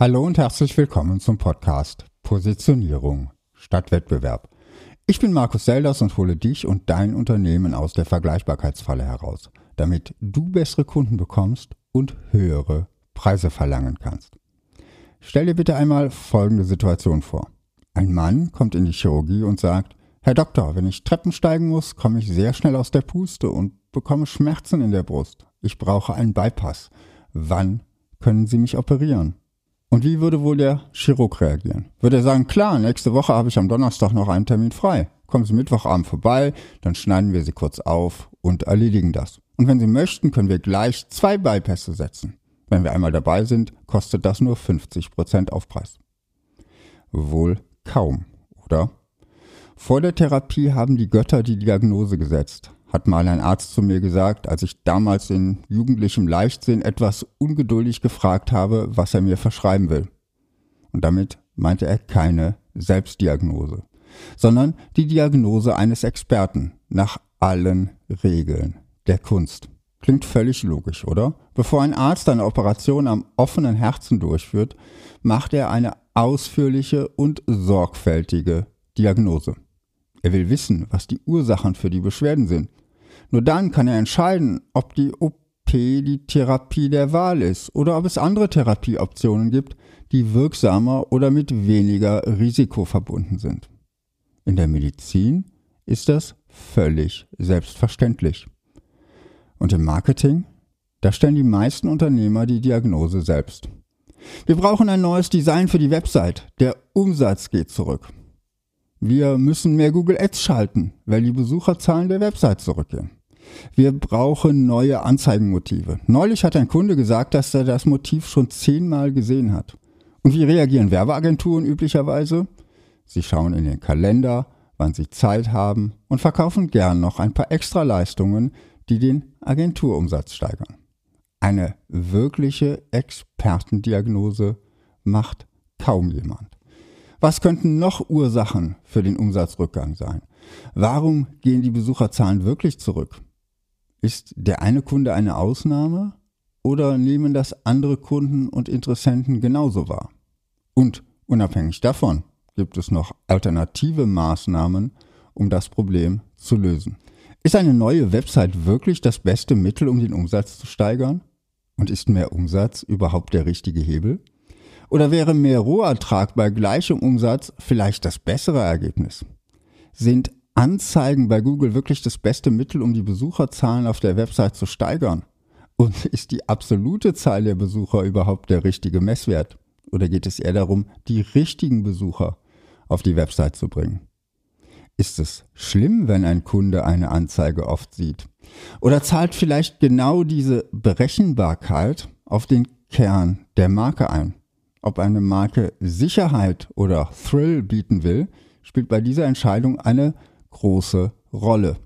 Hallo und herzlich willkommen zum Podcast Positionierung statt Wettbewerb. Ich bin Markus Selders und hole dich und dein Unternehmen aus der Vergleichbarkeitsfalle heraus, damit du bessere Kunden bekommst und höhere Preise verlangen kannst. Stell dir bitte einmal folgende Situation vor. Ein Mann kommt in die Chirurgie und sagt, Herr Doktor, wenn ich Treppen steigen muss, komme ich sehr schnell aus der Puste und bekomme Schmerzen in der Brust. Ich brauche einen Bypass. Wann können Sie mich operieren? Und wie würde wohl der Chirurg reagieren? Würde er sagen, klar, nächste Woche habe ich am Donnerstag noch einen Termin frei. Kommen Sie Mittwochabend vorbei, dann schneiden wir Sie kurz auf und erledigen das. Und wenn Sie möchten, können wir gleich zwei Bypässe setzen. Wenn wir einmal dabei sind, kostet das nur 50% Aufpreis. Wohl kaum, oder? Vor der Therapie haben die Götter die Diagnose gesetzt hat mal ein Arzt zu mir gesagt, als ich damals in jugendlichem Leichtsinn etwas ungeduldig gefragt habe, was er mir verschreiben will. Und damit meinte er keine Selbstdiagnose, sondern die Diagnose eines Experten nach allen Regeln der Kunst. Klingt völlig logisch, oder? Bevor ein Arzt eine Operation am offenen Herzen durchführt, macht er eine ausführliche und sorgfältige Diagnose. Er will wissen, was die Ursachen für die Beschwerden sind. Nur dann kann er entscheiden, ob die OP die Therapie der Wahl ist oder ob es andere Therapieoptionen gibt, die wirksamer oder mit weniger Risiko verbunden sind. In der Medizin ist das völlig selbstverständlich. Und im Marketing? Da stellen die meisten Unternehmer die Diagnose selbst. Wir brauchen ein neues Design für die Website. Der Umsatz geht zurück. Wir müssen mehr Google Ads schalten, weil die Besucherzahlen der Website zurückgehen. Wir brauchen neue Anzeigenmotive. Neulich hat ein Kunde gesagt, dass er das Motiv schon zehnmal gesehen hat. Und wie reagieren Werbeagenturen üblicherweise? Sie schauen in den Kalender, wann sie Zeit haben und verkaufen gern noch ein paar Extraleistungen, die den Agenturumsatz steigern. Eine wirkliche Expertendiagnose macht kaum jemand. Was könnten noch Ursachen für den Umsatzrückgang sein? Warum gehen die Besucherzahlen wirklich zurück? Ist der eine Kunde eine Ausnahme oder nehmen das andere Kunden und Interessenten genauso wahr? Und unabhängig davon gibt es noch alternative Maßnahmen, um das Problem zu lösen. Ist eine neue Website wirklich das beste Mittel, um den Umsatz zu steigern? Und ist mehr Umsatz überhaupt der richtige Hebel? Oder wäre mehr Rohertrag bei gleichem Umsatz vielleicht das bessere Ergebnis? Sind Anzeigen bei Google wirklich das beste Mittel, um die Besucherzahlen auf der Website zu steigern? Und ist die absolute Zahl der Besucher überhaupt der richtige Messwert? Oder geht es eher darum, die richtigen Besucher auf die Website zu bringen? Ist es schlimm, wenn ein Kunde eine Anzeige oft sieht? Oder zahlt vielleicht genau diese Berechenbarkeit auf den Kern der Marke ein? Ob eine Marke Sicherheit oder Thrill bieten will, spielt bei dieser Entscheidung eine große Rolle.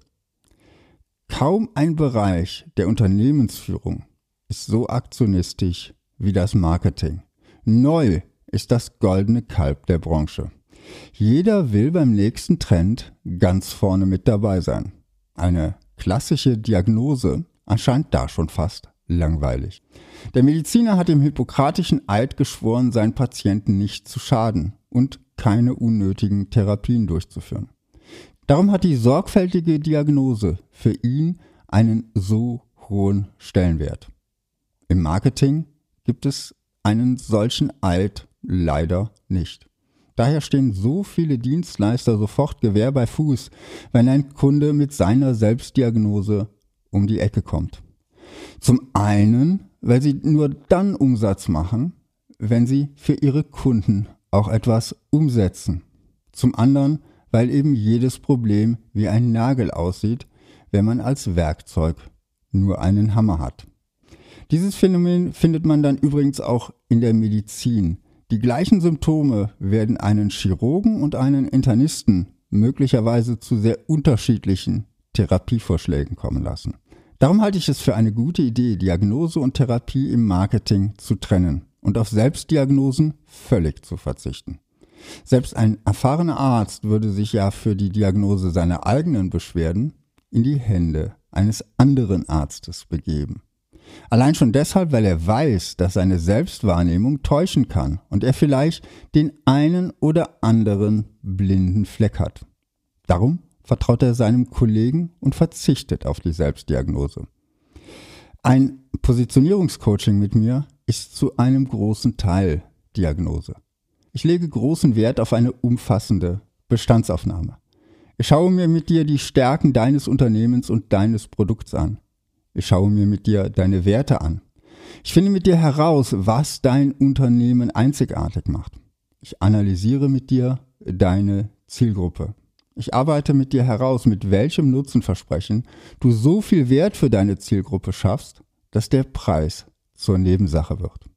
Kaum ein Bereich der Unternehmensführung ist so aktionistisch wie das Marketing. Neu ist das goldene Kalb der Branche. Jeder will beim nächsten Trend ganz vorne mit dabei sein. Eine klassische Diagnose erscheint da schon fast langweilig. Der Mediziner hat im hippokratischen Eid geschworen, seinen Patienten nicht zu schaden und keine unnötigen Therapien durchzuführen. Darum hat die sorgfältige Diagnose für ihn einen so hohen Stellenwert. Im Marketing gibt es einen solchen Eid leider nicht. Daher stehen so viele Dienstleister sofort Gewehr bei Fuß, wenn ein Kunde mit seiner Selbstdiagnose um die Ecke kommt. Zum einen, weil sie nur dann Umsatz machen, wenn sie für ihre Kunden auch etwas umsetzen. Zum anderen, weil eben jedes Problem wie ein Nagel aussieht, wenn man als Werkzeug nur einen Hammer hat. Dieses Phänomen findet man dann übrigens auch in der Medizin. Die gleichen Symptome werden einen Chirurgen und einen Internisten möglicherweise zu sehr unterschiedlichen Therapievorschlägen kommen lassen. Darum halte ich es für eine gute Idee, Diagnose und Therapie im Marketing zu trennen und auf Selbstdiagnosen völlig zu verzichten. Selbst ein erfahrener Arzt würde sich ja für die Diagnose seiner eigenen Beschwerden in die Hände eines anderen Arztes begeben. Allein schon deshalb, weil er weiß, dass seine Selbstwahrnehmung täuschen kann und er vielleicht den einen oder anderen blinden Fleck hat. Darum vertraut er seinem Kollegen und verzichtet auf die Selbstdiagnose. Ein Positionierungscoaching mit mir ist zu einem großen Teil Diagnose. Ich lege großen Wert auf eine umfassende Bestandsaufnahme. Ich schaue mir mit dir die Stärken deines Unternehmens und deines Produkts an. Ich schaue mir mit dir deine Werte an. Ich finde mit dir heraus, was dein Unternehmen einzigartig macht. Ich analysiere mit dir deine Zielgruppe. Ich arbeite mit dir heraus, mit welchem Nutzenversprechen du so viel Wert für deine Zielgruppe schaffst, dass der Preis zur Nebensache wird.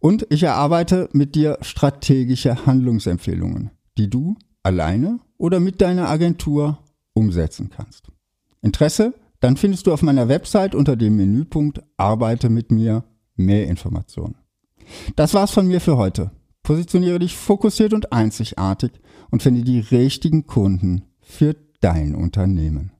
Und ich erarbeite mit dir strategische Handlungsempfehlungen, die du alleine oder mit deiner Agentur umsetzen kannst. Interesse? Dann findest du auf meiner Website unter dem Menüpunkt Arbeite mit mir mehr Informationen. Das war's von mir für heute. Positioniere dich fokussiert und einzigartig und finde die richtigen Kunden für dein Unternehmen.